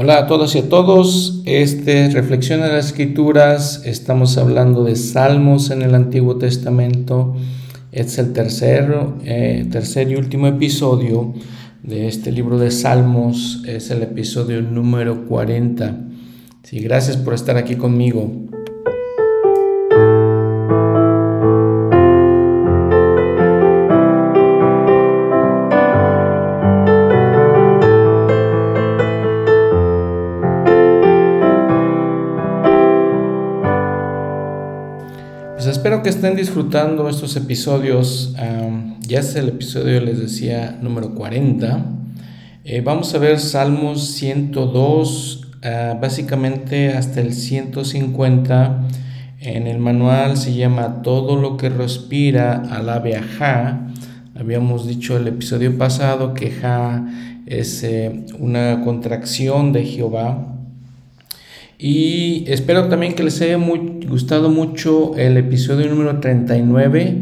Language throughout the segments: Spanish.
Hola a todos y a todos. Este Reflexión de las Escrituras. Estamos hablando de salmos en el Antiguo Testamento. es el tercero, eh, tercer y último episodio de este libro de Salmos. Es el episodio número 40. Sí, gracias por estar aquí conmigo. Que estén disfrutando estos episodios. ya es el episodio, les decía, número 40. Eh, vamos a ver Salmos 102, ah, básicamente hasta el 150. En el manual se llama Todo lo que respira, alabe a Ja. Habíamos dicho el episodio pasado que Ja es eh, una contracción de Jehová. Y espero también que les haya gustado mucho el episodio número 39,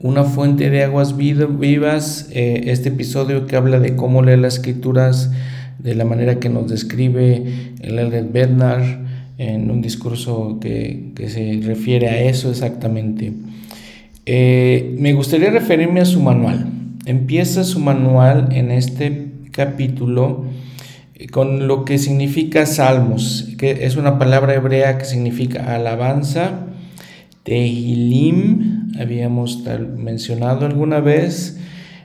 Una fuente de aguas vivas, eh, este episodio que habla de cómo leer las escrituras de la manera que nos describe el Elder Bernard en un discurso que, se refiere a eso exactamente. Eh, me gustaría referirme a su manual. Empieza su manual en este capítulo con lo que significa salmos, que es una palabra hebrea que significa alabanza. Tehilim, habíamos mencionado alguna vez,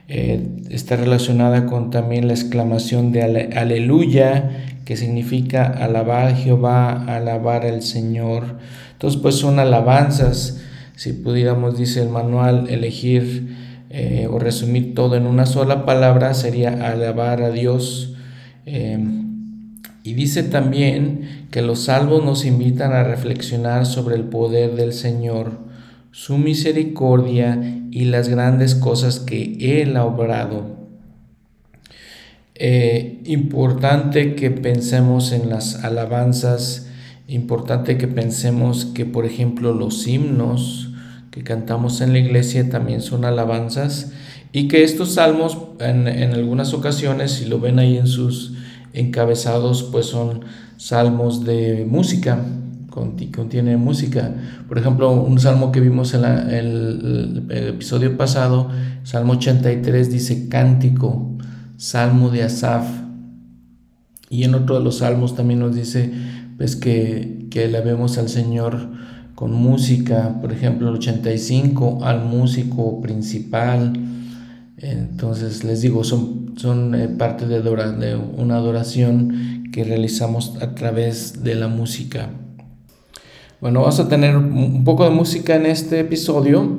eh, está relacionada con también la exclamación de aleluya, que significa alabar a Jehová, alabar al Señor. Entonces, pues son alabanzas. Si pudiéramos, dice el manual, elegir eh, o resumir todo en una sola palabra, sería alabar a Dios Em, y dice también que los salvos nos invitan a reflexionar sobre el poder del Señor, su misericordia y las grandes cosas que Él ha obrado. Eh, importante que pensemos en las alabanzas, importante que pensemos que, por ejemplo, los himnos que cantamos en la iglesia también son alabanzas y que estos salmos en, en algunas ocasiones, si lo ven ahí en sus encabezados pues son salmos de música, contiene música. Por ejemplo, un salmo que vimos en el, episodio pasado, Salmo 83, dice cántico, salmo de Asaf. Y en otro de los salmos también nos dice pues que, que vemos al Señor con música, por ejemplo el 85 al músico principal. Entonces les digo, son son eh, parte de, de una adoración que realizamos a través de la música. Bueno, vamos a tener un poco de música en este episodio,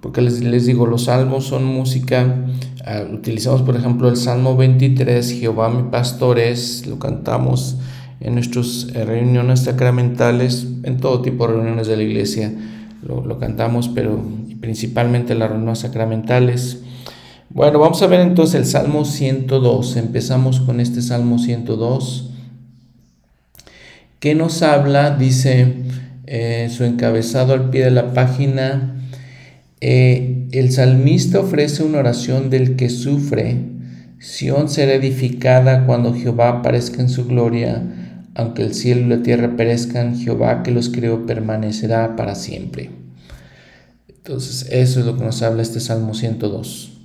porque les, les digo, los salmos son música. Ah, utilizamos, por ejemplo, el Salmo 23, Jehová mi pastor es, lo cantamos en nuestras eh, reuniones sacramentales, en todo tipo de reuniones de la iglesia, lo, lo cantamos, pero principalmente las reuniones sacramentales. Bueno, vamos a ver entonces el Salmo 102. Empezamos con este Salmo 102. ¿Qué nos habla? Dice eh, su encabezado al pie de la página. Eh, el salmista ofrece una oración del que sufre. Sión será edificada cuando Jehová aparezca en su gloria. Aunque el cielo y la tierra perezcan, Jehová que los creó permanecerá para siempre. Entonces, eso es lo que nos habla este Salmo 102.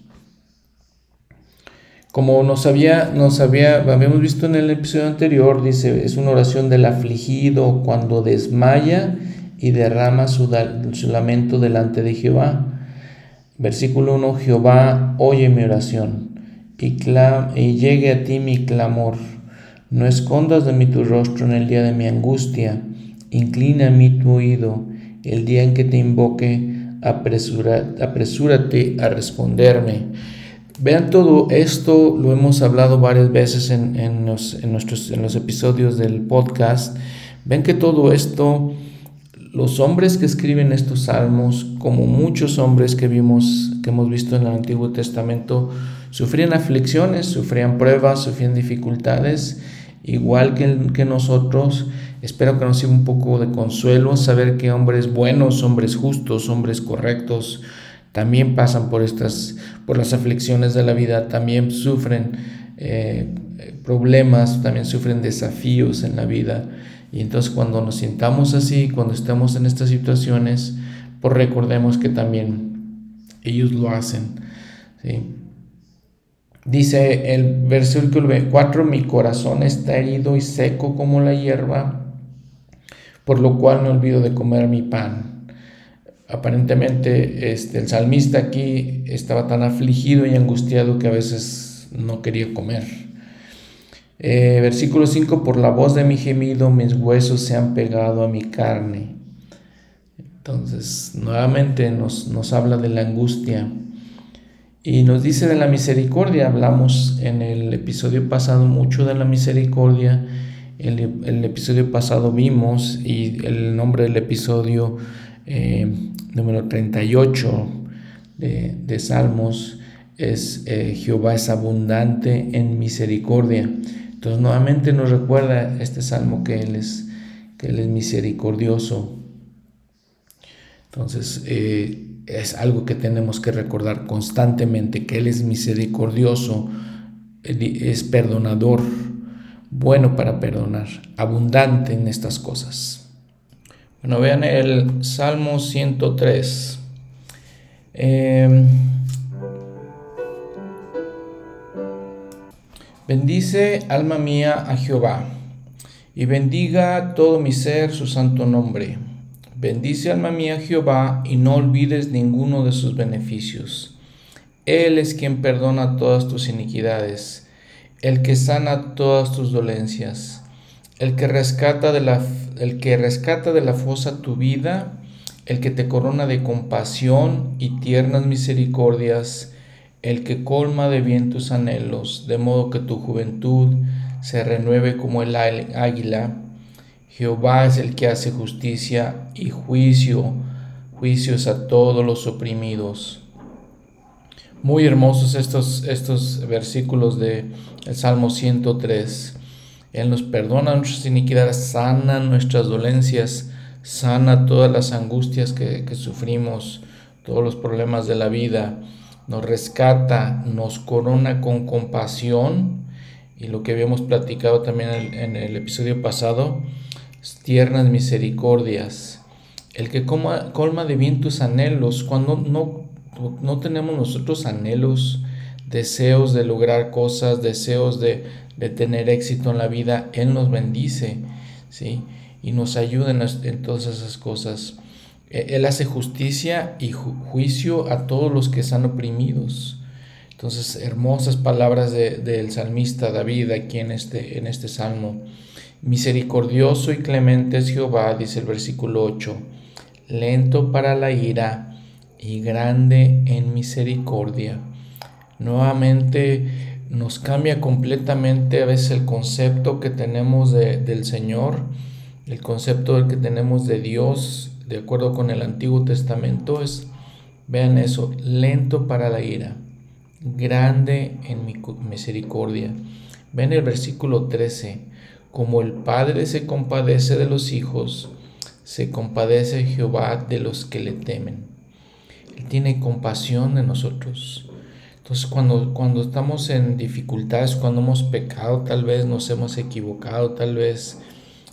Como nos, había, nos había, habíamos visto en el episodio anterior, dice, es una oración del afligido cuando desmaya y derrama su, lamento delante de Jehová. Versículo 1, Jehová, oye mi oración y, y llegue a ti mi clamor. No escondas de mí tu rostro en el día de mi angustia. Inclina a mí tu oído el día en que te invoque. apresúrate a responderme. Vean todo esto, lo hemos hablado varias veces en, los, nuestros, en los episodios del podcast. Ven que todo esto, los hombres que escriben estos salmos, como muchos hombres que vimos, que hemos visto en el Antiguo Testamento, sufrían aflicciones, sufrían pruebas, sufrían dificultades, igual que, que nosotros. Espero que nos sirva un poco de consuelo saber que hombres buenos, hombres justos, hombres correctos, también pasan por estas, por las aflicciones de la vida, también sufren eh, problemas, también sufren desafíos en la vida. Y entonces cuando nos sintamos así, cuando estamos en estas situaciones, pues recordemos que también ellos lo hacen. Dice el versículo 4, mi corazón está herido y seco como la hierba, por lo cual me olvido de comer mi pan. Aparentemente este, el salmista aquí estaba tan afligido y angustiado que a veces no quería comer. Eh, versículo 5, por la voz de mi gemido mis huesos se han pegado a mi carne. Entonces, nuevamente nos, nos habla de la angustia y nos dice de la misericordia. Hablamos en el episodio pasado mucho de la misericordia. El, el episodio pasado vimos y el nombre del episodio eh, número 38 de, de Salmos es eh, Jehová es abundante en misericordia. Entonces nuevamente nos recuerda este salmo que Él es, que él es misericordioso. Entonces eh, es algo que tenemos que recordar constantemente, que Él es misericordioso, es perdonador, bueno para perdonar, abundante en estas cosas. Bueno, vean el Salmo 103. Bendice, alma mía, a Jehová, y bendiga todo mi ser su santo nombre. Bendice, alma mía, Jehová, y no olvides ninguno de sus beneficios. Él es quien perdona todas tus iniquidades, el que sana todas tus dolencias, el que rescata de la, el que rescata de la fosa tu vida, el que te corona de compasión y tiernas misericordias, el que colma de bien tus anhelos, de modo que tu juventud se renueve como el águila. Jehová es el que hace justicia y juicio, juicios a todos los oprimidos. Muy hermosos estos, estos versículos de el Salmo 103. Él nos perdona nuestras iniquidades, sana nuestras dolencias, sana todas las angustias que, que sufrimos, todos los problemas de la vida nos rescata, nos corona con compasión y lo que habíamos platicado también en el, episodio pasado, tiernas misericordias. El que colma de bien tus anhelos, cuando no, no tenemos nosotros anhelos, deseos de lograr cosas, deseos de, de tener éxito en la vida, Él nos bendice, ¿sí? Y nos ayuda en, todas esas cosas. E-, él hace justicia y juicio a todos los que están oprimidos. Entonces, hermosas palabras del salmista David aquí en este, en este salmo. Misericordioso y clemente es Jehová, dice el versículo 8, lento para la ira y grande en misericordia. Nuevamente nos cambia completamente a veces el concepto que tenemos del Señor, el concepto que tenemos de Dios de acuerdo con el Antiguo Testamento, es, vean eso, lento para la ira, grande en mi misericordia. Ven el versículo 13, como el Padre se compadece de los hijos, se compadece Jehová de los que le temen. Él tiene compasión de nosotros. Entonces cuando, cuando estamos en dificultades, cuando hemos pecado, tal vez nos hemos equivocado, tal vez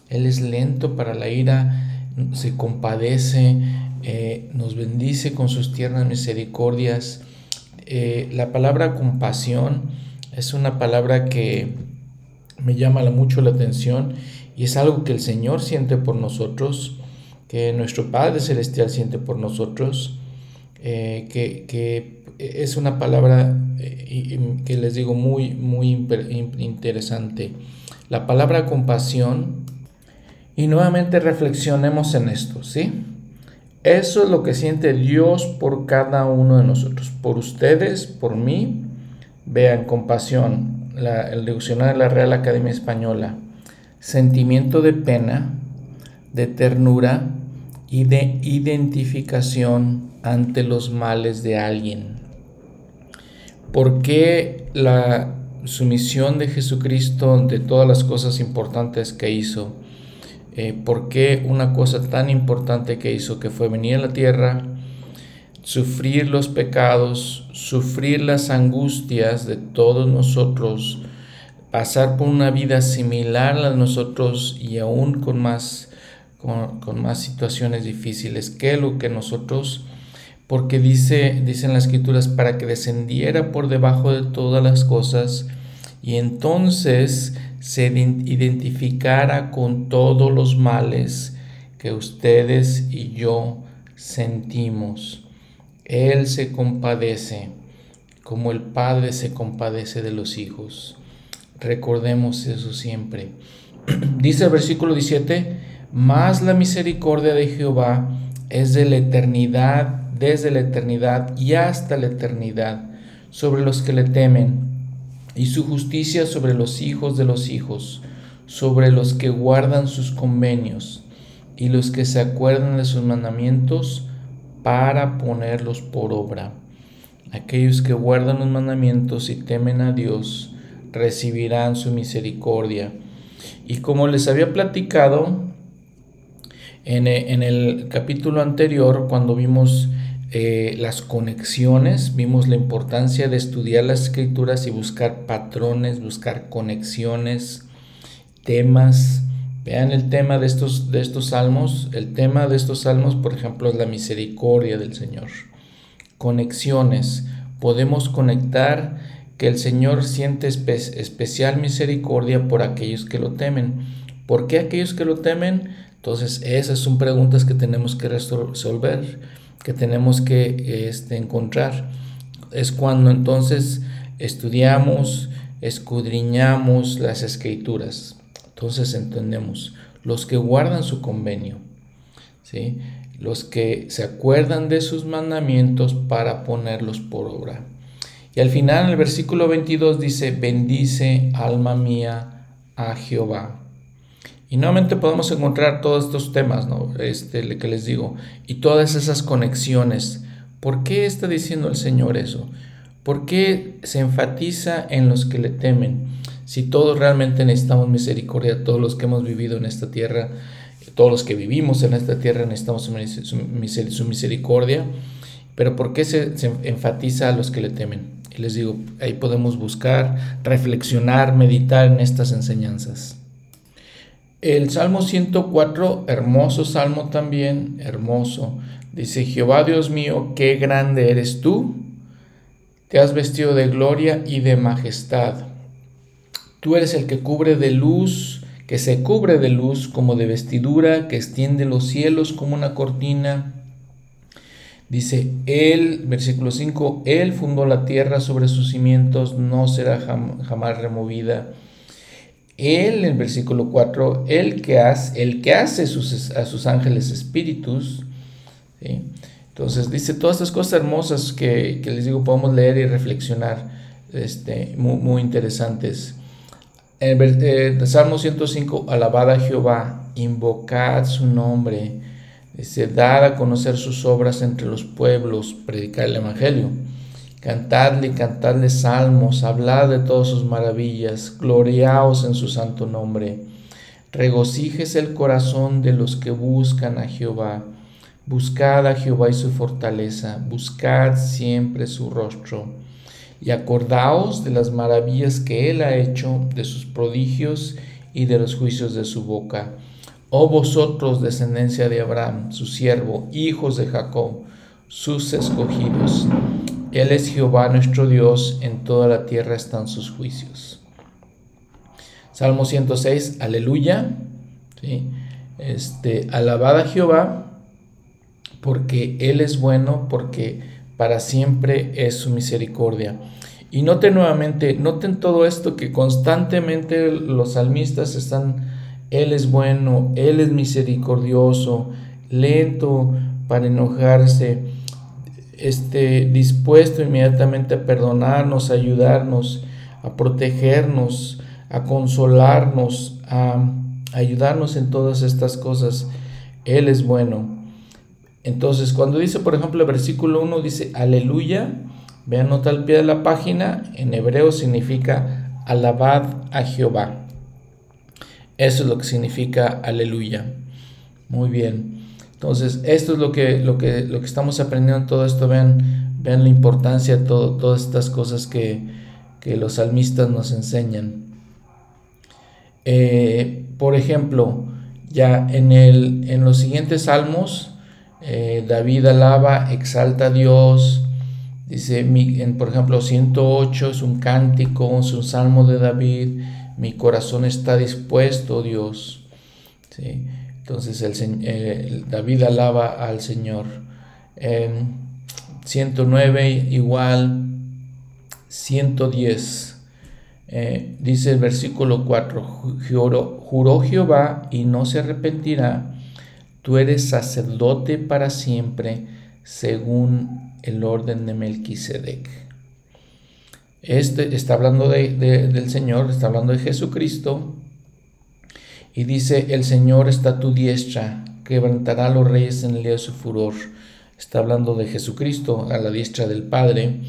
Él es lento para la ira, se compadece, eh, nos bendice con sus tiernas misericordias. Eh, la palabra compasión es una palabra que me llama mucho la atención y es algo que el Señor siente por nosotros, que nuestro Padre Celestial siente por nosotros, eh, que, es una palabra que les digo muy, muy interesante. La palabra compasión y nuevamente reflexionemos en esto, ¿sí? Eso es lo que siente Dios por cada uno de nosotros, por ustedes, por mí. Vean, compasión, el diccionario de la Real Academia Española, sentimiento de pena, de ternura y de identificación ante los males de alguien. ¿Por qué la sumisión de Jesucristo de todas las cosas importantes que hizo? eh, por qué una cosa tan importante que hizo, que fue venir a la tierra, sufrir los pecados, sufrir las angustias de todos nosotros, pasar por una vida similar a nosotros y aún con más, con, más situaciones difíciles que lo que nosotros, porque dice, dicen las escrituras, para que descendiera por debajo de todas las cosas y entonces se identificara con todos los males que ustedes y yo sentimos. Él se compadece como el Padre se compadece de los hijos. Recordemos eso siempre. Dice el versículo 17, más la misericordia de Jehová es de la eternidad, desde la eternidad y hasta la eternidad, sobre los que le temen, y su justicia sobre los hijos de los hijos, sobre los que guardan sus convenios, y los que se acuerdan de sus mandamientos para ponerlos por obra. Aquellos que guardan los mandamientos y temen a Dios, recibirán su misericordia. Y como les había platicado en, eh, el capítulo anterior, cuando vimos eh, las conexiones, vimos la importancia de estudiar las escrituras y buscar patrones, buscar conexiones, temas. Vean el tema de estos, de estos salmos. El tema de estos salmos, por ejemplo, es la misericordia del Señor. Conexiones. Podemos conectar que el Señor siente especial misericordia por aquellos que lo temen. ¿Por qué aquellos que lo temen? Entonces, esas son preguntas que tenemos que resolver, que tenemos que este, encontrar. Es cuando entonces estudiamos, escudriñamos las escrituras. Entonces entendemos, los que guardan su convenio, ¿sí? los que se acuerdan de sus mandamientos para ponerlos por obra. Y al final, en el versículo 22 dice, bendice alma mía a Jehová. Y nuevamente podemos encontrar todos estos temas, ¿no? Este, que les digo, y todas esas conexiones. ¿Por qué está diciendo el Señor eso? ¿Por qué se enfatiza en los que le temen? Si todos realmente necesitamos misericordia, todos los que hemos vivido en esta tierra, todos los que vivimos en esta tierra necesitamos su misericordia, pero ¿por qué se, enfatiza a los que le temen? les digo, ahí podemos buscar, reflexionar, meditar en estas enseñanzas. El Salmo 104, hermoso salmo también, hermoso. Dice, Jehová Dios mío, qué grande eres tú. Te has vestido de gloria y de majestad. Tú eres el que cubre de luz, que se cubre de luz como de vestidura, que extiende los cielos como una cortina Dice, Él, versículo 5, Él fundó la tierra sobre sus cimientos, no será jamás removida. Él, en versículo 4, el que hace, el que sus, a sus ángeles espíritus. Entonces dice todas estas cosas hermosas que, les digo, podemos leer y reflexionar, este, muy, interesantes. En el, eh, Salmo 105, alabad a Jehová, invocad su nombre Dice, dar a conocer sus obras entre los pueblos, predicar el Evangelio. Cantadle, cantadle salmos, hablad de todas sus maravillas, gloriaos en su santo nombre. Regocíjese el corazón de los que buscan a Jehová. Buscad a Jehová y su fortaleza, buscad siempre su rostro. Y acordaos de las maravillas que él ha hecho, de sus prodigios y de los juicios de su boca Oh vosotros, descendencia de Abraham, su siervo, hijos de Jacob, sus escogidos. Él es Jehová nuestro Dios, en toda la tierra están sus juicios. Salmo 106, aleluya. Este, alabad a Jehová, porque Él es bueno, porque para siempre es su misericordia. Y noten nuevamente, noten todo esto que constantemente los salmistas están él es bueno, Él es misericordioso, lento para enojarse, este, dispuesto inmediatamente a perdonarnos, a ayudarnos, a protegernos, a consolarnos, a ayudarnos en todas estas cosas. Él es bueno. Entonces, cuando dice, por ejemplo, el versículo 1 dice, aleluya, vean nota al pie de la página, en hebreo significa alabad a Jehová. Eso es lo que significa aleluya. Muy bien. Entonces, esto es lo que, lo que, lo que estamos aprendiendo en todo esto. Vean, vean la importancia de todo, todas estas cosas que, que los salmistas nos enseñan. Eh, por ejemplo, ya en, el, en los siguientes salmos, eh, David alaba, exalta a Dios, dice, por ejemplo, 108 es un cántico, es un salmo de David, mi corazón está dispuesto, Dios. Entonces el, David alaba al Señor. 109 igual, 110. Eh, dice el versículo 4, juró Jehová y no se arrepentirá, tú eres sacerdote para siempre, según el orden de Melquisedec. Este está hablando del Señor, está hablando de Jesucristo, y dice, el Señor está a tu diestra, quebrantará a los reyes en el día de su furor. Está hablando de Jesucristo a la diestra del Padre.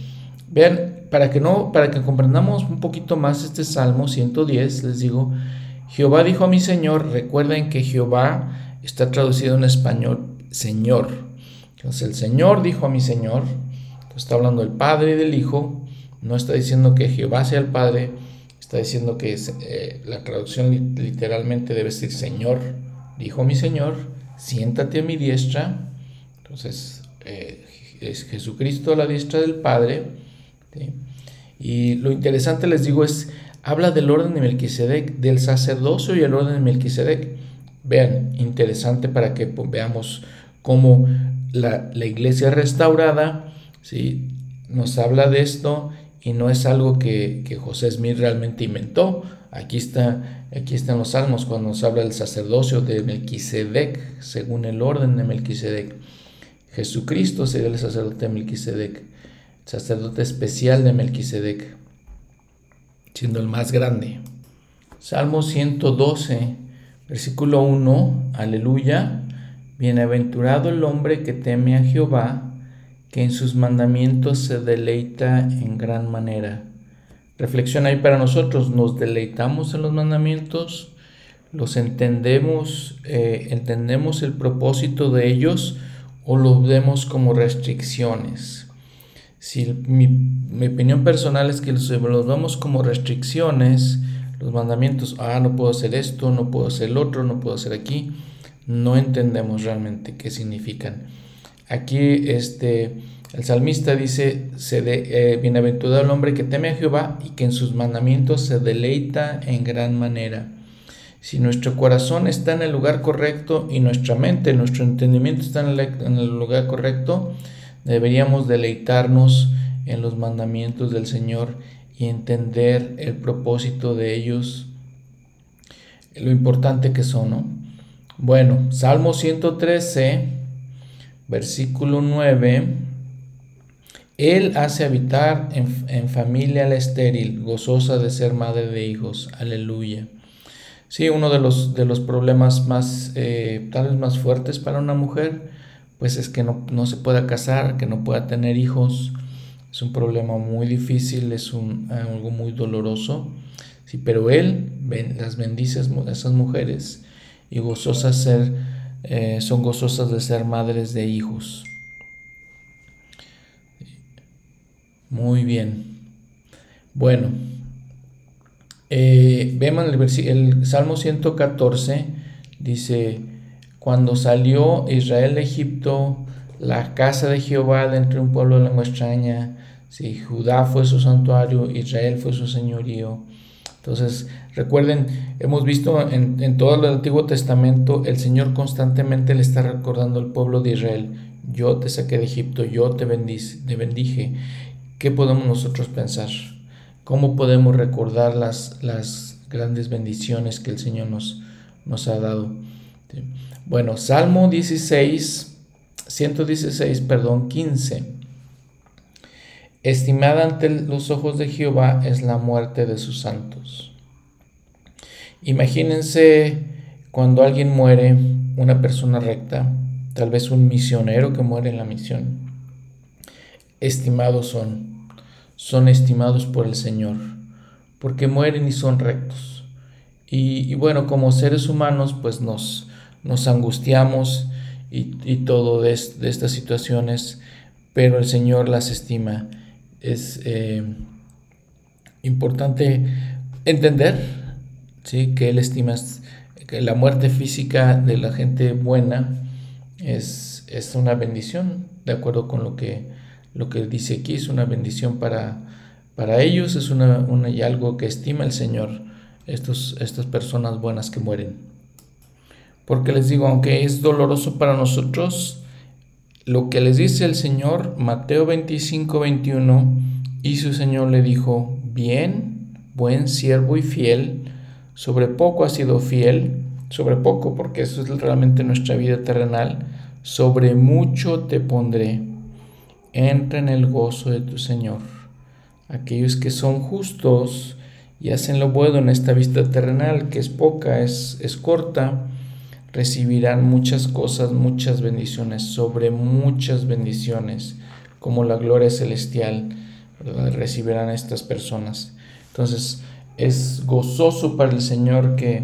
Vean, para que no, para que comprendamos un poquito más este Salmo 110, les digo, Jehová dijo a mi Señor, recuerden que Jehová está traducido en español Señor. Entonces el Señor dijo a mi Señor, está hablando del Padre y del Hijo, no está diciendo que Jehová sea el Padre, está diciendo que eh, la traducción literalmente debe decir Señor, dijo mi Señor, siéntate a mi diestra. Entonces eh, es Jesucristo a la diestra del Padre. Y lo interesante les digo es, habla del orden de Melquisedec, del sacerdocio y el orden de Melquisedec. Vean, interesante para que veamos cómo la, iglesia restaurada ¿sí? nos habla de esto y no es algo que, José Smith realmente inventó. Aquí, está, aquí están los salmos cuando nos habla del sacerdocio de Melquisedec, según el orden de Melquisedec. Jesucristo sería el sacerdote de Melquisedec sacerdote especial de Melquisedec, siendo el más grande. Salmo 112, versículo 1, aleluya. Bienaventurado el hombre que teme a Jehová, que en sus mandamientos se deleita en gran manera. Reflexión ahí para nosotros, ¿nos deleitamos en los mandamientos? ¿Los entendemos, eh, entendemos el propósito de ellos o los vemos como restricciones? Si mi, opinión personal es que los, los vemos como restricciones, los mandamientos, ah, no puedo hacer esto, no puedo hacer el otro, no puedo hacer aquí, no entendemos realmente qué significan. Aquí este, el salmista dice, se de, eh, bienaventurado el hombre que teme a Jehová y que en sus mandamientos se deleita en gran manera. Si nuestro corazón está en el lugar correcto y nuestra mente, nuestro entendimiento está en el lugar correcto, Deberíamos deleitarnos en los mandamientos del Señor y entender el propósito de ellos, lo importante que son. Bueno, Salmo 113, versículo 9. Él hace habitar en, familia la estéril, gozosa de ser madre de hijos. Aleluya. Sí, uno de los, de los problemas más, eh, tal vez más fuertes para una mujer pues es que no, se pueda casar, que no pueda tener hijos. Es un problema muy difícil, es un, algo muy doloroso. Sí, pero Él las bendice a esas mujeres y gozosas ser, eh, son gozosas de ser madres de hijos. Muy bien. Bueno, eh, vemos el, el Salmo 114, dice, cuando salió Israel de Egipto, la casa de Jehová de entre un pueblo de lengua extraña, si Judá fue su santuario, Israel fue su señorío. Entonces, recuerden, hemos visto en, todo el Antiguo Testamento, el Señor constantemente le está recordando al pueblo de Israel, yo te saqué de Egipto, yo te, te bendije. ¿Qué podemos nosotros pensar? ¿Cómo podemos recordar las, las grandes bendiciones que el Señor nos, nos ha dado? Bueno, Salmo 16, 116, perdón, 15. Estimada ante los ojos de Jehová es la muerte de sus santos. Imagínense cuando alguien muere, una persona recta, tal vez un misionero que muere en la misión. Estimados son, son estimados por el Señor, porque mueren y son rectos. Y, bueno, como seres humanos, pues nos, nos angustiamos y, todo de, estas situaciones, pero el Señor las estima. Es eh, importante entender ¿sí? que él estima que la muerte física de la gente buena es, es una bendición, de acuerdo con lo que, lo que dice aquí, es una bendición para, para ellos, es una, y algo que estima el Señor, estos, estas personas buenas que mueren. Porque les digo, aunque es doloroso para nosotros, lo que les dice el Señor, Mateo 25, 21, y su Señor le dijo, bien, buen siervo y fiel, sobre poco has sido fiel, sobre poco, porque eso es realmente nuestra vida terrenal, sobre mucho te pondré. Entra en el gozo de tu Señor. Aquellos que son justos y hacen lo bueno en esta vida terrenal, que es poca, es, es corta, recibirán muchas cosas, muchas bendiciones, sobre muchas bendiciones, como la gloria celestial, recibirán estas personas. Entonces, es gozoso para el Señor que,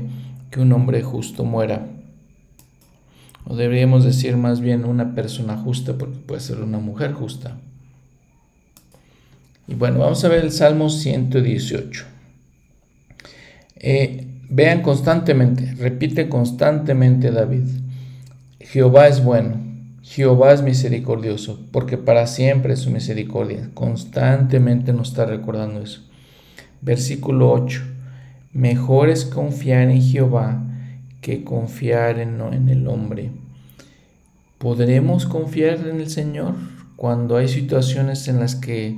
que un hombre justo muera. O deberíamos decir más bien una persona justa, porque puede ser una mujer justa. Y bueno, vamos a ver el Salmo 118. Eh, vean constantemente, repite constantemente David, Jehová es bueno, Jehová es misericordioso, porque para siempre es su misericordia. Constantemente nos está recordando eso. Versículo 8. Mejor es confiar en Jehová que confiar en, en el hombre. ¿Podremos confiar en el Señor cuando hay situaciones en las que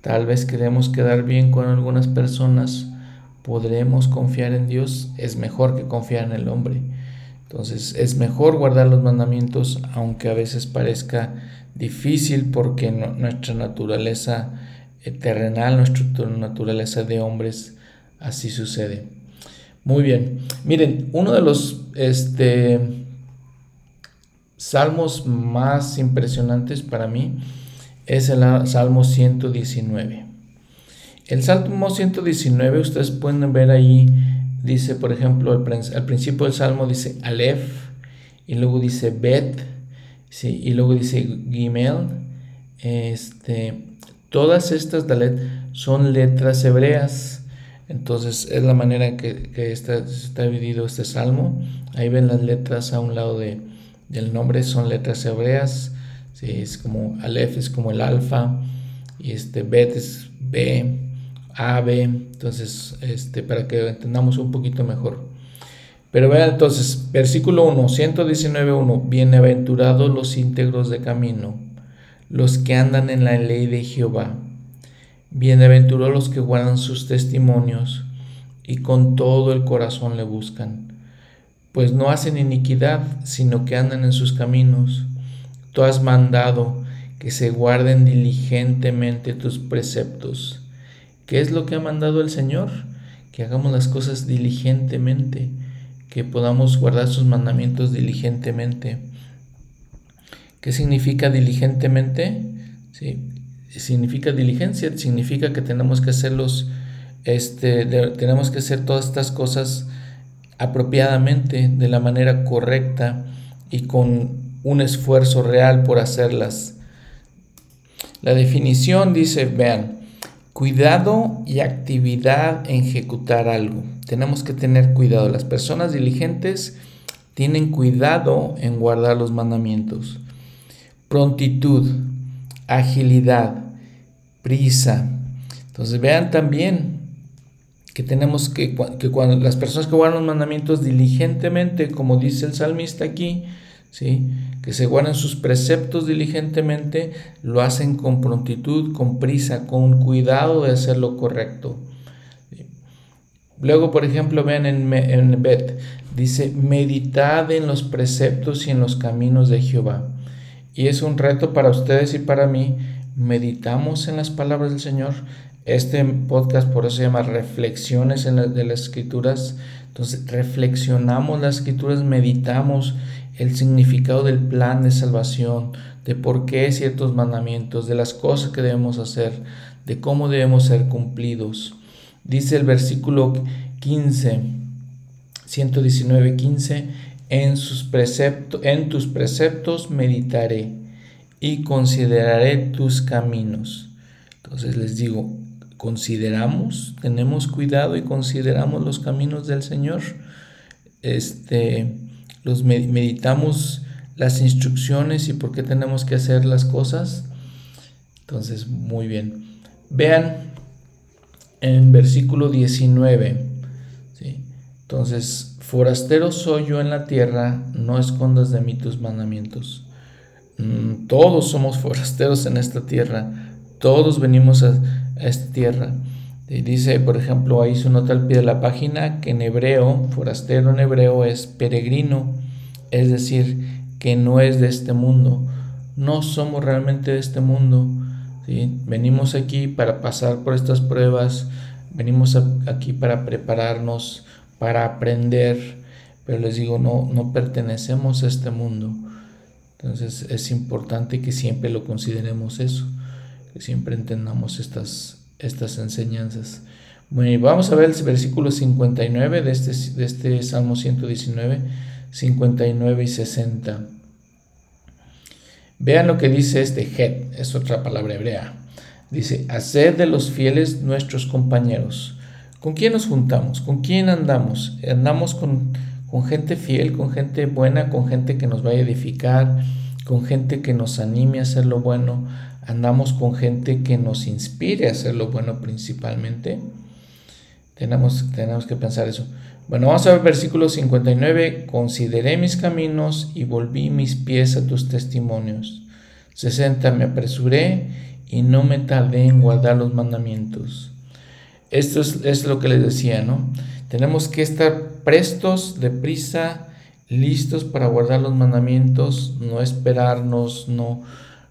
tal vez queremos quedar bien con algunas personas? ¿Podremos confiar en Dios? Es mejor que confiar en el hombre. Entonces es mejor guardar los mandamientos aunque a veces parezca difícil porque nuestra naturaleza terrenal, nuestra naturaleza de hombres así sucede. Muy bien. Miren, uno de los este, salmos más impresionantes para mí es el Salmo 119. El Salmo 119, ustedes pueden ver ahí, dice, por ejemplo, al, principio del Salmo dice Aleph, y luego dice Bet, ¿sí? y luego dice Gimel. Este, todas estas Dalet son letras hebreas. Entonces es la manera en que, está, dividido este salmo. Ahí ven las letras a un lado de, del nombre, son letras hebreas. es como Aleph es como el alfa y este Bet es B, A, B. Entonces, este, para que entendamos un poquito mejor. Pero vean entonces, versículo 1, 119.1, bienaventurados los íntegros de camino, los que andan en la ley de Jehová. Bienaventurados los que guardan sus testimonios y con todo el corazón le buscan, pues no hacen iniquidad, sino que andan en sus caminos. Tú has mandado que se guarden diligentemente tus preceptos. ¿Qué es lo que ha mandado el Señor? Que hagamos las cosas diligentemente, que podamos guardar sus mandamientos diligentemente. ¿Qué significa diligentemente? Sí, significa diligencia, significa que tenemos que hacerlos, este, tenemos que hacer todas estas cosas apropiadamente, de la manera correcta y con un esfuerzo real por hacerlas. La definición dice, vean, cuidado y actividad en ejecutar algo. Tenemos que tener cuidado. Las personas diligentes tienen cuidado en guardar los mandamientos. Prontitud, agilidad, prisa. Entonces vean también que tenemos que, cuando las personas que guardan los mandamientos diligentemente, como dice el salmista aquí, ¿sí? que se guardan sus preceptos diligentemente, lo hacen con prontitud, con prisa, con cuidado de hacer lo correcto. Luego, por ejemplo, vean en, en Bet, dice, meditad en los preceptos y en los caminos de Jehová. Y es un reto para ustedes y para mí. Meditamos en las palabras del Señor. Este podcast por eso se llama Reflexiones en de las Escrituras. Entonces reflexionamos las Escrituras, meditamos el significado del plan de salvación, de por qué ciertos mandamientos, de las cosas que debemos hacer, de cómo debemos ser cumplidos. Dice el versículo 15, 119, 15, en, sus en tus preceptos meditaré y consideraré tus caminos. Entonces les digo, consideramos, tenemos cuidado y consideramos los caminos del Señor. Este, los meditamos las instrucciones y por qué tenemos que hacer las cosas. Entonces, muy bien. Vean en versículo 19. Entonces, forastero soy yo en la tierra, no escondas de mí tus mandamientos. Mm, todos somos forasteros en esta tierra, todos venimos a, esta tierra. Y dice, por ejemplo, ahí su nota al pie de la página que en hebreo, forastero en hebreo es peregrino, es decir, que no es de este mundo. No somos realmente de este mundo. Venimos aquí para pasar por estas pruebas, venimos aquí para prepararnos para aprender, pero les digo, no, no pertenecemos a este mundo. Entonces es importante que siempre lo consideremos eso, que siempre entendamos estas, estas enseñanzas. Bueno, vamos a ver el versículo 59 de este, de este Salmo 119, 59 y 60. Vean lo que dice este het, es otra palabra hebrea. Dice, haced de los fieles nuestros compañeros ¿Con quién nos juntamos? ¿Con quién andamos? Andamos con, gente fiel, con gente buena, con gente que nos vaya a edificar, con gente que nos anime a hacer lo bueno. Andamos con gente que nos inspire a hacer lo bueno principalmente. Tenemos, tenemos que pensar eso. Bueno, vamos a ver versículo 59. Consideré mis caminos y volví mis pies a tus testimonios. 60. Me apresuré y no me tardé en guardar los mandamientos. Esto es, lo que les decía, ¿no? Tenemos que estar prestos, deprisa, listos para guardar los mandamientos, no esperarnos, no,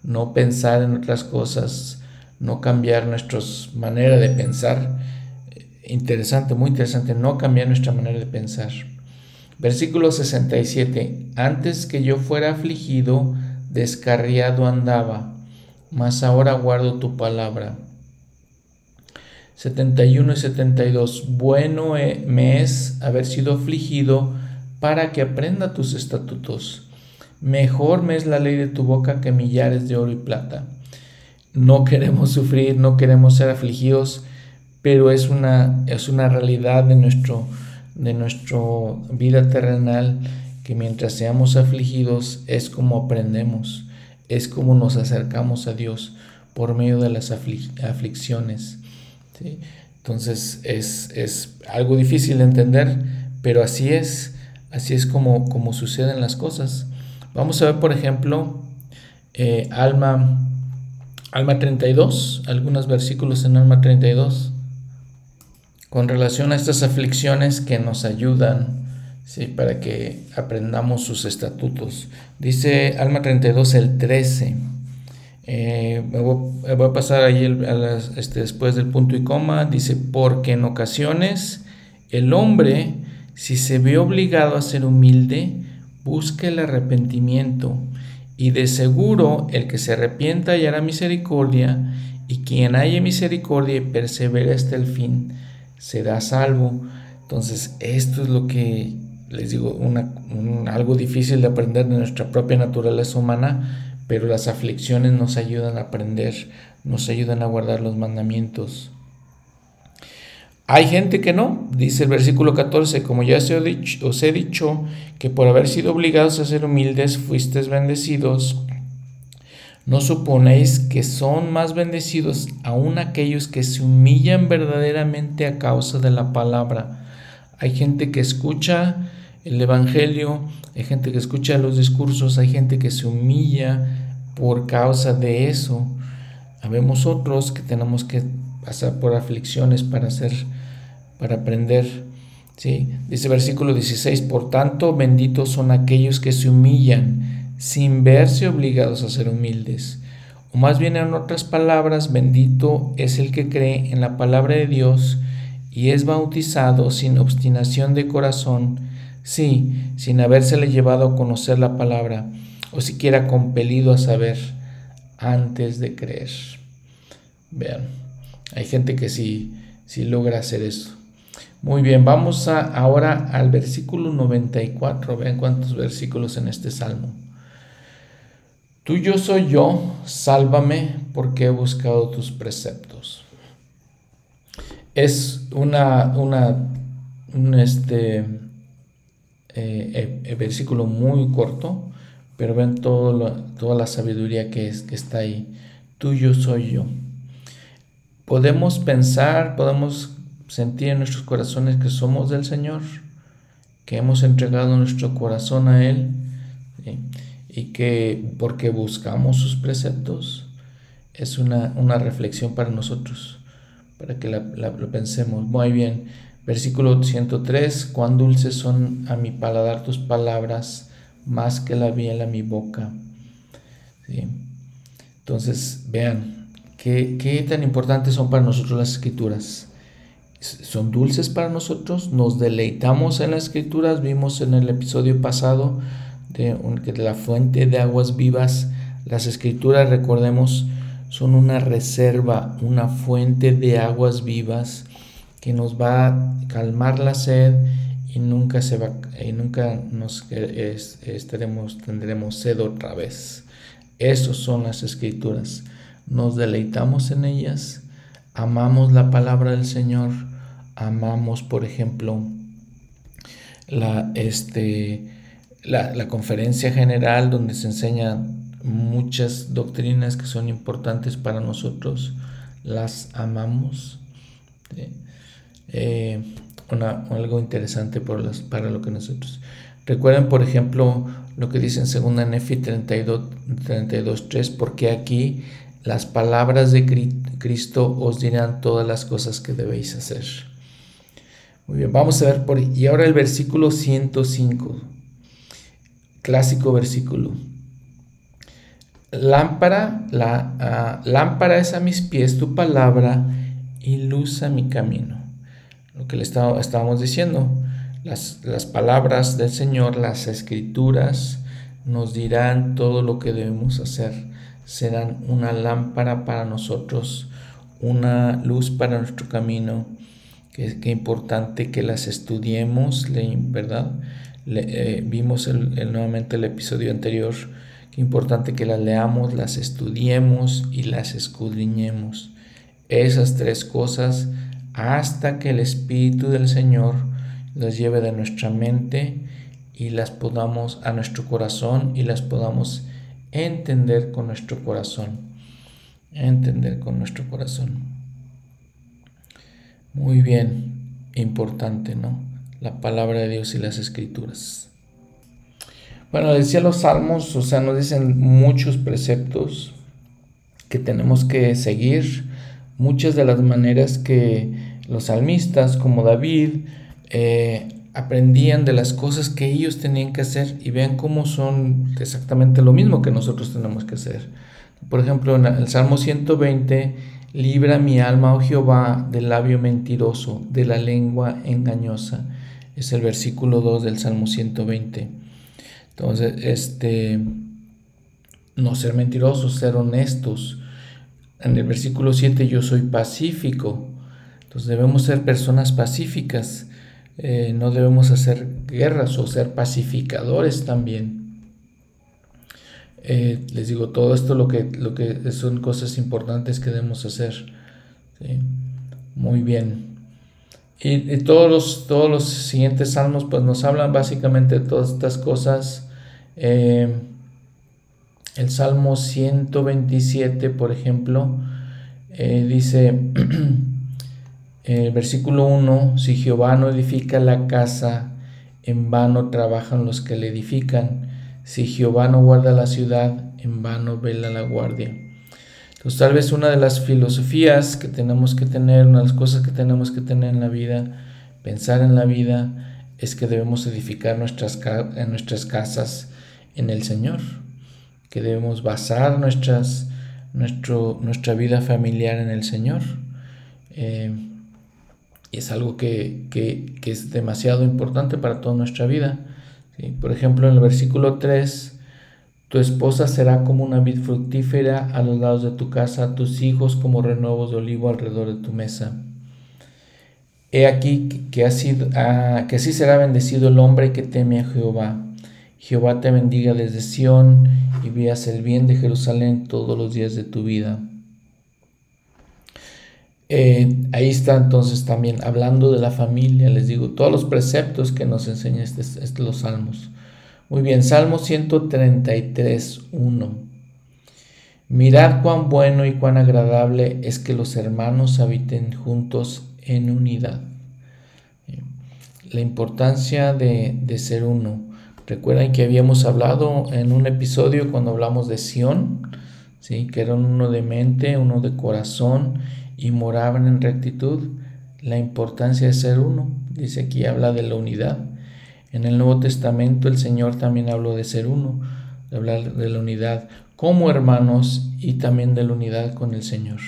no pensar en otras cosas, no cambiar nuestra manera de pensar. Interesante, muy interesante, no cambiar nuestra manera de pensar. Versículo 67. Antes que yo fuera afligido, descarriado andaba, mas ahora guardo tu palabra. 71 y 72. Bueno eh, me es haber sido afligido para que aprenda tus estatutos. Mejor me es la ley de tu boca que millares de oro y plata. No queremos sufrir, no queremos ser afligidos, pero es una, es una realidad de nuestro de nuestra vida terrenal que mientras seamos afligidos es como aprendemos, es como nos acercamos a Dios por medio de las aflicciones. Entonces es, algo difícil de entender, pero así es, así es como, como suceden las cosas. Vamos a ver, por ejemplo, eh, Alma, Alma 32, algunos versículos en Alma 32, con relación a estas aflicciones que nos ayudan ¿sí? para que aprendamos sus estatutos. Dice Alma 32, el 13. Eh, me, voy, a pasar ahí este, después del punto y coma. Dice, porque en ocasiones el hombre, si se ve obligado a ser humilde, busca el arrepentimiento. Y de seguro el que se arrepienta hallará misericordia, y quien haya misericordia y persevere hasta el fin, será salvo. Entonces, esto es lo que les digo, algo difícil de aprender de nuestra propia naturaleza humana, pero las aflicciones nos ayudan a aprender, nos ayudan a guardar los mandamientos. Hay gente que no, dice el versículo 14, como ya os he, dicho, he dicho, que por haber sido obligados a ser humildes fuisteis bendecidos, ¿no suponéis que son más bendecidos aún aquellos que se humillan verdaderamente a causa de la palabra? Hay gente que escucha el Evangelio, hay gente que escucha los discursos, hay gente que se humilla por causa de eso. Habemos otros que tenemos que pasar por aflicciones para hacer, para aprender. ¿sí? Dice versículo 16, por tanto, benditos son aquellos que se humillan sin verse obligados a ser humildes. O más bien en otras palabras, bendito es el que cree en la palabra de Dios y es bautizado sin obstinación de corazón Sí, sin habérsele llevado a conocer la palabra, o siquiera compelido a saber antes de creer. Vean, hay gente que sí, sí logra hacer eso. Muy bien, vamos a, ahora al versículo 94. Vean cuántos versículos en este salmo. Tuyo soy yo, sálvame porque he buscado tus preceptos. es una, una un este, eh, versículo muy corto, pero ven todo toda la sabiduría que, es, que está ahí. Tuyo soy yo. Podemos pensar, podemos sentir en nuestros corazones que somos del Señor, que hemos entregado nuestro corazón a Él y que porque buscamos sus preceptos, es una, una reflexión para nosotros, para que lo pensemos. Muy bien, versículo 103, cuán dulces son a mi paladar tus palabras, más que la miel a mi boca. Entonces, vean, ¿qué, ¿qué tan importantes son para nosotros las escrituras? son dulces para nosotros, nos deleitamos en las escrituras, vimos en el episodio pasado de, de la fuente de aguas vivas, las escrituras, recordemos, son una reserva, una fuente de aguas vivas que nos va a calmar la sed y nunca se va y nunca nos estaremos tendremos sed otra vez. Esas son las escrituras. Nos deleitamos en ellas, amamos la palabra del Señor, amamos, por ejemplo, la este la, la conferencia general donde se enseñan muchas doctrinas que son importantes para nosotros, las amamos. Eh, algo interesante para lo que nosotros. Recuerden, por ejemplo, lo que dice en 2 Nefi 32, 32, 3, porque aquí las palabras de Cristo os dirán todas las cosas que debéis hacer. Muy bien, vamos a ver por y ahora el versículo 105, clásico versículo. Lámpara, la ah, lámpara es a mis pies tu palabra y luz a mi camino. Lo que le estábamos diciendo, las, las palabras del Señor, las escrituras, nos dirán todo lo que debemos hacer. Serán una lámpara para nosotros, una luz para nuestro camino. Qué, importante que las estudiemos, ¿verdad? Eh, vimos nuevamente el episodio anterior Qué importante que las leamos, las estudiemos y las escudriñemos. Esas tres cosas hasta que el Espíritu del Señor las lleve de nuestra mente y las podamos a nuestro corazón y las podamos entender con nuestro corazón. Entender con nuestro corazón. Muy bien, importante, ¿no? La palabra de Dios y las escrituras. Bueno, decía los salmos, o sea, nos dicen muchos preceptos que tenemos que seguir, muchas de las maneras que los salmistas, como David, eh, aprendían de las cosas que ellos tenían que hacer y vean cómo son exactamente lo mismo que nosotros tenemos que hacer. Por ejemplo, en el Salmo 120, libra mi alma, oh Jehová, del labio mentiroso, de la lengua engañosa. Es el versículo 2 del Salmo 120. Entonces, este, no ser mentirosos, ser honestos. En el versículo 7 yo soy pacífico. Entonces debemos ser personas pacíficas. Eh, no debemos hacer guerras o ser pacificadores también. Eh, les digo, todo esto lo que, lo que son cosas importantes que debemos hacer. Muy bien. Y, todos, los, todos los siguientes salmos pues nos hablan básicamente de todas estas cosas eh, el Salmo 127, por ejemplo, dice, el versículo 1, si Jehová no edifica la casa, en vano trabajan los que le edifican. Si Jehová no guarda la ciudad, en vano vela la guardia. Entonces tal vez una de las filosofías que tenemos que tener, una de las cosas que tenemos que tener en la vida, pensar en la vida, es que debemos edificar nuestras, en nuestras casas en el Señor, que debemos basar nuestras, nuestra vida familiar en el Señor. Eh, y es algo que, es demasiado importante para toda nuestra vida. Por ejemplo, en el versículo 3, tu esposa será como una vid fructífera a los lados de tu casa, tus hijos como renuevos de olivo alrededor de tu mesa. He aquí que, ah, que así será bendecido el hombre que teme a Jehová Jehová te bendiga desde Sión y veas el bien de Jerusalén todos los días de tu vida. Eh, ahí está entonces también hablando de la familia, les digo, todos los preceptos que nos enseñan este, este, los salmos. Muy bien, Salmo 133, 1. Mirad cuán bueno y cuán agradable es que los hermanos habiten juntos en unidad. La importancia de, de ser uno. Recuerden que habíamos hablado en un episodio cuando hablamos de Sión, ¿sí? que eran uno de mente, uno de corazón y moraban en rectitud. La importancia de ser uno. Dice aquí, habla de la unidad. En el Nuevo Testamento el Señor también habló de ser uno, de hablar de la unidad como hermanos y también de la unidad con el Señor.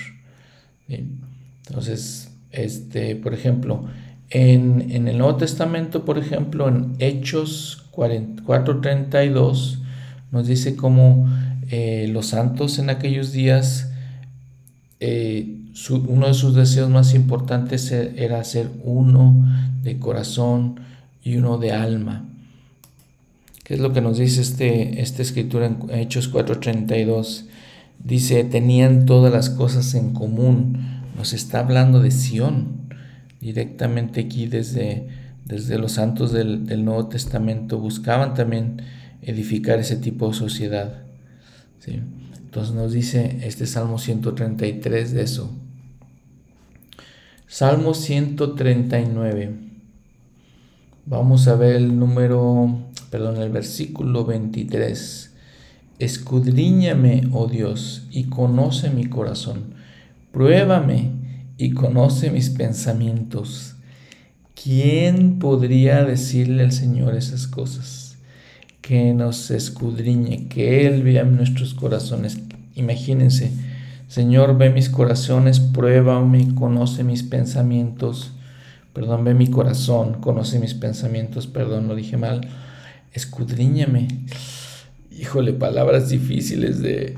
Entonces, este, por ejemplo, en, el Nuevo Testamento, por ejemplo, en Hechos 4.32, nos dice cómo eh, los santos en aquellos días, eh, uno de sus deseos más importantes e, era ser uno de corazón, y uno de alma. ¿Qué es lo que nos dice este, esta escritura en Hechos 4:32? Dice, tenían todas las cosas en común. Nos está hablando de Sión, directamente aquí desde, desde los santos del, del Nuevo Testamento. Buscaban también edificar ese tipo de sociedad. ¿sí? Entonces nos dice este Salmo 133 de eso. Salmo 139. Vamos a ver el número, perdón, el versículo 23. Escudriñame, oh Dios, y conoce mi corazón. Pruébame y conoce mis pensamientos. ¿Quién podría decirle al Señor esas cosas? Que nos escudriñe, que Él vea nuestros corazones. Imagínense, Señor, ve mis corazones, pruébame, conoce mis pensamientos Perdón, ve mi corazón, conoce mis pensamientos, perdón, lo dije mal. Escudriñame. Híjole, palabras difíciles de,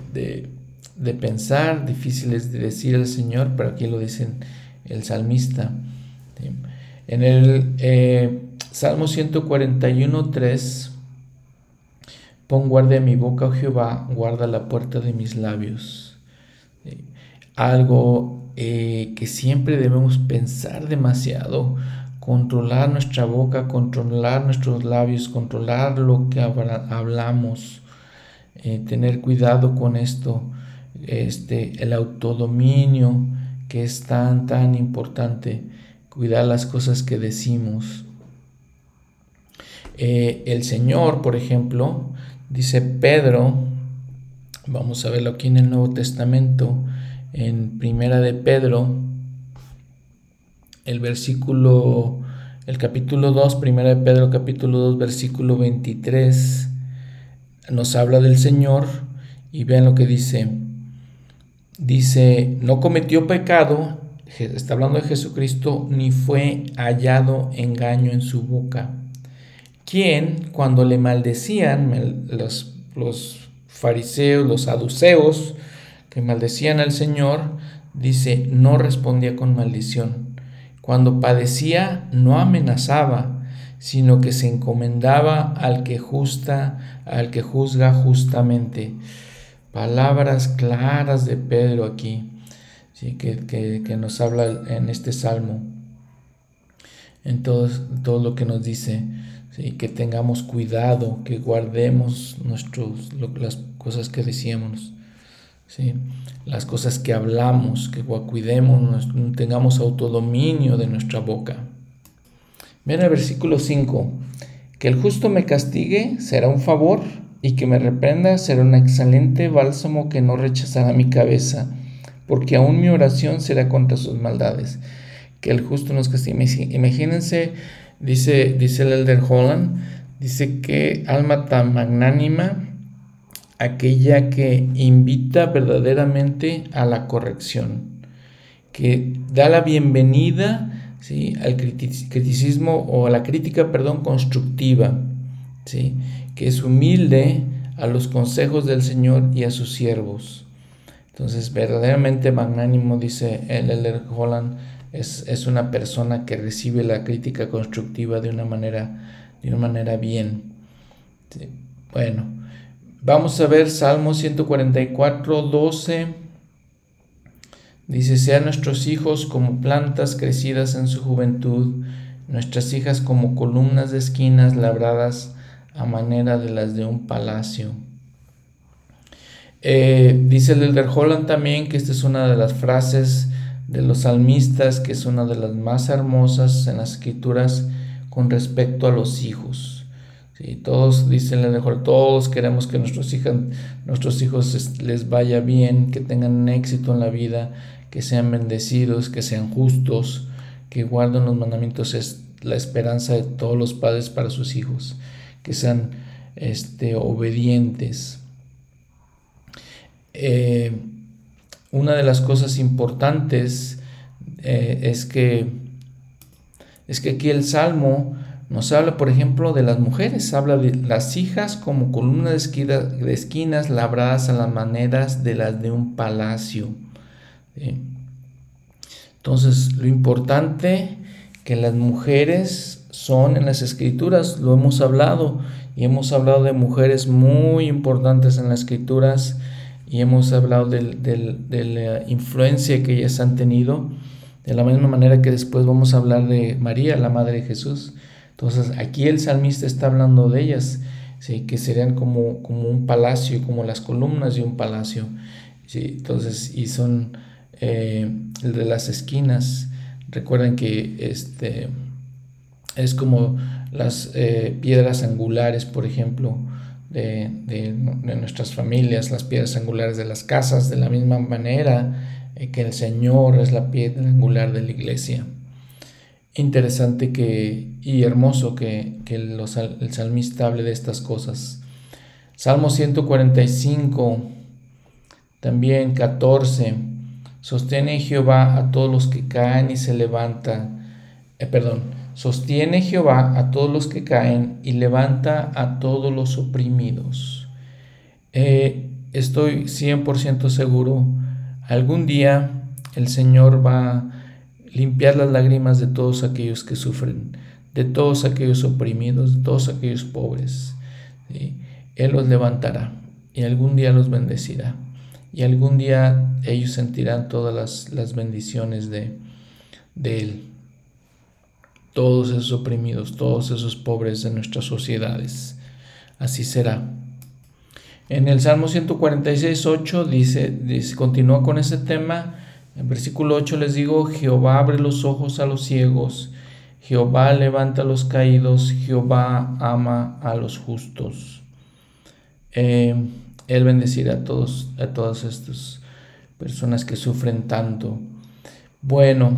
pensar, difíciles de decir al Señor, pero aquí lo dicen el salmista. En el eh, Salmo 141, 3, pon guardia mi boca, oh Jehová, guarda la puerta de mis labios. Algo eh, que siempre debemos pensar demasiado, controlar nuestra boca, controlar nuestros labios, controlar lo que hablamos, eh, tener cuidado con esto, este, el autodominio que es tan, tan importante, cuidar las cosas que decimos. Eh, el Señor, por ejemplo, dice Pedro, vamos a verlo aquí en el Nuevo Testamento, en Primera de Pedro, el versículo, el capítulo 2, Primera de Pedro, capítulo 2, versículo 23, nos habla del Señor y vean lo que dice. Dice, no cometió pecado, está hablando de Jesucristo, ni fue hallado engaño en su boca. Quien, cuando le maldecían los, los fariseos, los saduceos, que maldecían al Señor, dice, no respondía con maldición. Cuando padecía, no amenazaba, sino que se encomendaba al que justa, al que juzga justamente. Palabras claras de Pedro aquí, ¿sí? que, nos habla en este salmo, en todo, todo lo que nos dice, que tengamos cuidado, que guardemos nuestros, las cosas que decíamos. ¿sí? las cosas que hablamos, que cuidemos, tengamos autodominio de nuestra boca. Ven el versículo 5, que el justo me castigue será un favor y que me reprenda será un excelente bálsamo que no rechazará mi cabeza, porque aún mi oración será contra sus maldades. Que el justo nos castigue. Imagínense, dice, dice el Elder Holland, dice que alma tan magnánima aquella que invita verdaderamente a la corrección, que da la bienvenida ¿sí? al criticismo o a la crítica, perdón, constructiva, ¿sí? que es humilde a los consejos del Señor y a sus siervos. Entonces, verdaderamente magnánimo, dice el Elder Holland, es, es, una persona que recibe la crítica constructiva de una manera, de una manera bien. Bueno, Vamos a ver Salmo 144, 12. Dice, sean nuestros hijos como plantas crecidas en su juventud, nuestras hijas como columnas de esquinas labradas a manera de las de un palacio. Eh, dice el Elder Holland también que esta es una de las frases de los salmistas, que es una de las más hermosas en las escrituras con respecto a los hijos. Sí, todos dicen el Elder todos queremos que nuestros, hijos, nuestros hijos les vaya bien, que tengan éxito en la vida, que sean bendecidos, que sean justos, que guarden los mandamientos. Es la esperanza de todos los padres para sus hijos, que sean este, obedientes. Eh, una de las cosas importantes eh, es que es que aquí el salmo nos habla, por ejemplo, de las mujeres, habla de las hijas como columnas de, esquinas labradas a las maneras de las de un palacio. Entonces, lo importante que las mujeres son en las escrituras, lo hemos hablado, y hemos hablado de mujeres muy importantes en las escrituras, y hemos hablado de, la influencia que ellas han tenido, de la misma manera que después vamos a hablar de María, la Madre de Jesús. Entonces aquí el salmista está hablando de ellas, ¿sí? que serían como, como un palacio, como las columnas de un palacio. ¿sí? Entonces, y son eh, el de las esquinas. Recuerden que este, es como las eh, piedras angulares, por ejemplo, de, nuestras familias, las piedras angulares de las casas, de la misma manera eh, que el Señor es la piedra angular de la iglesia. Interesante que, y hermoso que, el salmista hable de estas cosas. Salmo 145, también 14. Sostiene Jehová a todos los que caen y se levanta. Eh, perdón, Sostiene Jehová a todos los que caen y levanta a todos los oprimidos. Eh, estoy 100% seguro, algún día el Señor va a limpiar las lágrimas de todos aquellos que sufren, de todos aquellos oprimidos, de todos aquellos pobres. Él los levantará y algún día los bendecirá. Y algún día ellos sentirán todas las, bendiciones de, de Él todos esos oprimidos, todos esos pobres de nuestras sociedades. Así será. En el Salmo 146, 8 dice, continúa con ese tema. En versículo 8 les digo, Jehová abre los ojos a los ciegos, Jehová levanta a los caídos, Jehová ama a los justos. Eh, él bendecirá a todos, a todas estas personas que sufren tanto. Bueno,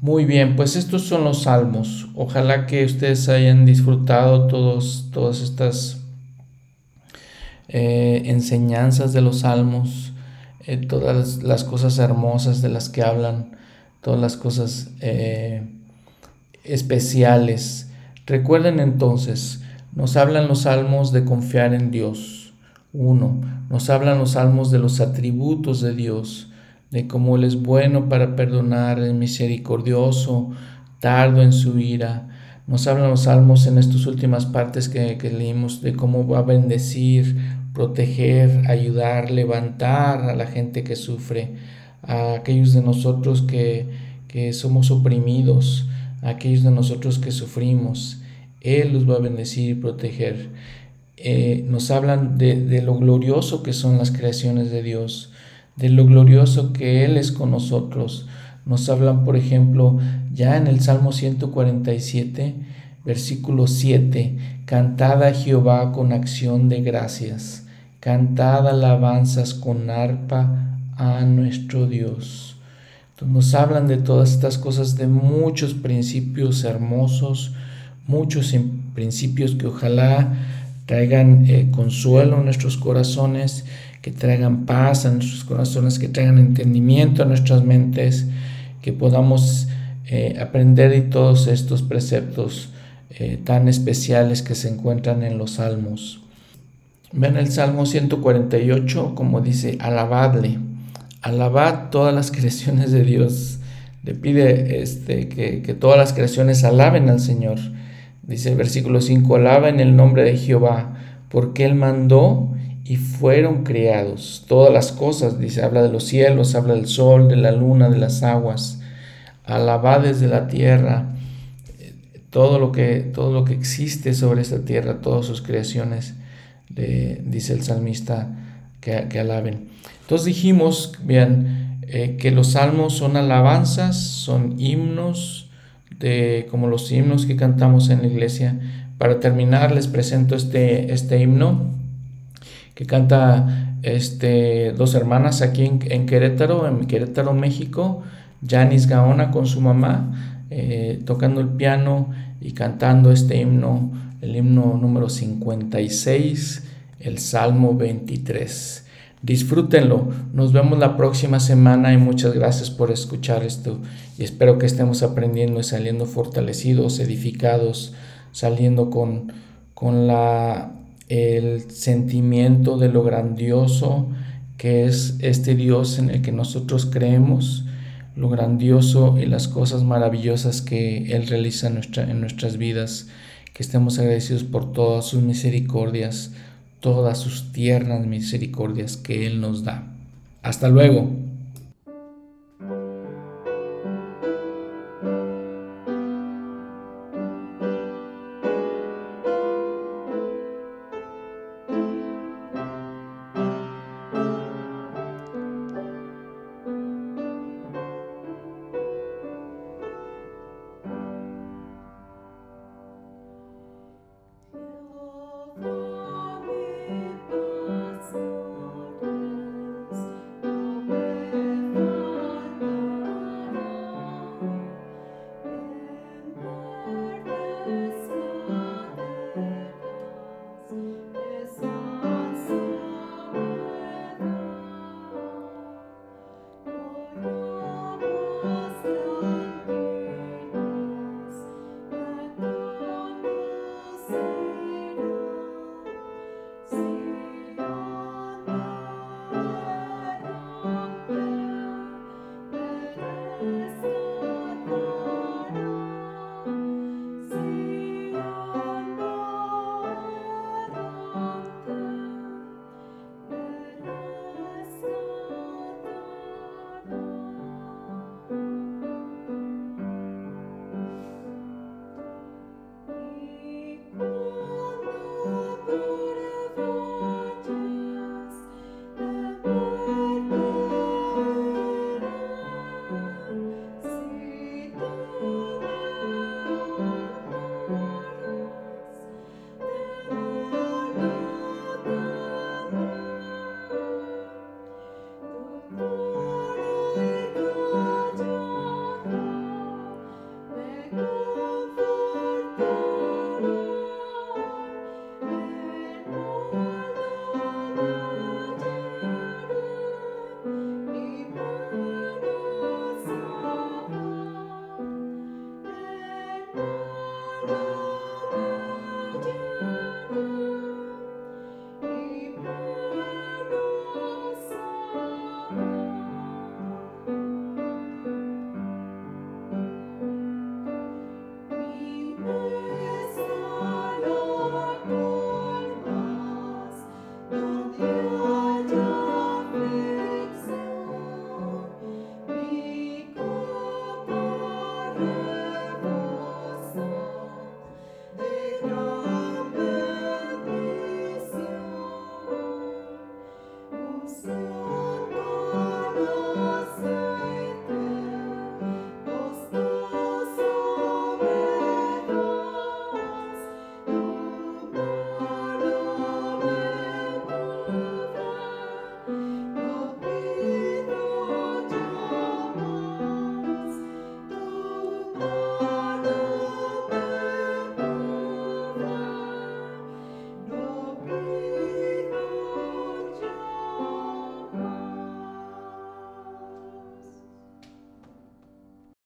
muy bien, pues estos son los salmos. Ojalá que ustedes hayan disfrutado todos, todas estas eh, enseñanzas de los salmos, eh, todas las cosas hermosas de las que hablan, todas las cosas eh, especiales. Recuerden entonces, nos hablan los salmos de confiar en Dios. Uno, nos hablan los salmos de los atributos de Dios de cómo Él es bueno para perdonar, es misericordioso, tardo en su ira. Nos hablan los salmos en estas últimas partes que, leímos de cómo va a bendecir, proteger, ayudar, levantar a la gente que sufre, a aquellos de nosotros que, somos oprimidos, a aquellos de nosotros que sufrimos. Él los va a bendecir y proteger. Eh, nos hablan de, de lo glorioso que son las creaciones de Dios de lo glorioso que Él es con nosotros. Nos hablan, por ejemplo, ya en el Salmo 147, versículo 7, cantad a Jehová con acción de gracias, cantad alabanzas con arpa a nuestro Dios. Nos hablan de todas estas cosas, de muchos principios hermosos, muchos principios que ojalá traigan eh, consuelo en nuestros corazones que traigan paz a nuestros corazones, que traigan entendimiento a nuestras mentes, que podamos eh, aprender de todos estos preceptos eh, tan especiales que se encuentran en los salmos. Ven el Salmo 148 como dice, alabadle, alabad todas las creaciones de Dios. Le pide este, que, que todas las creaciones alaben al Señor. Dice el versículo 5, alaba en el nombre de Jehová, porque Él mandó y fueron criados. Todas las cosas, dice, habla de los cielos, habla del sol, de la luna, de las aguas, alabad desde la tierra, todo lo que, todo lo que existe sobre esta tierra, todas sus creaciones, dice el salmista, que, alaben. Entonces dijimos, vean, eh, que los salmos son alabanzas, son himnos, de, como los himnos que cantamos en la iglesia. Para terminar, les presento este, este himno que canta este, dos hermanas aquí en, Querétaro, en Querétaro, México, Janis Gaona con su mamá, eh, tocando el piano y cantando este himno, el himno número 56, el Salmo 23. Disfrútenlo, nos vemos la próxima semana y muchas gracias por escuchar esto. Y espero que estemos aprendiendo y saliendo fortalecidos, edificados, saliendo con, con la el sentimiento de lo grandioso que es este Dios en el que nosotros creemos, lo grandioso y las cosas maravillosas que Él realiza en, nuestra, en nuestras vidas, que estemos agradecidos por todas sus misericordias, todas sus tiernas misericordias que Él nos da. Hasta luego.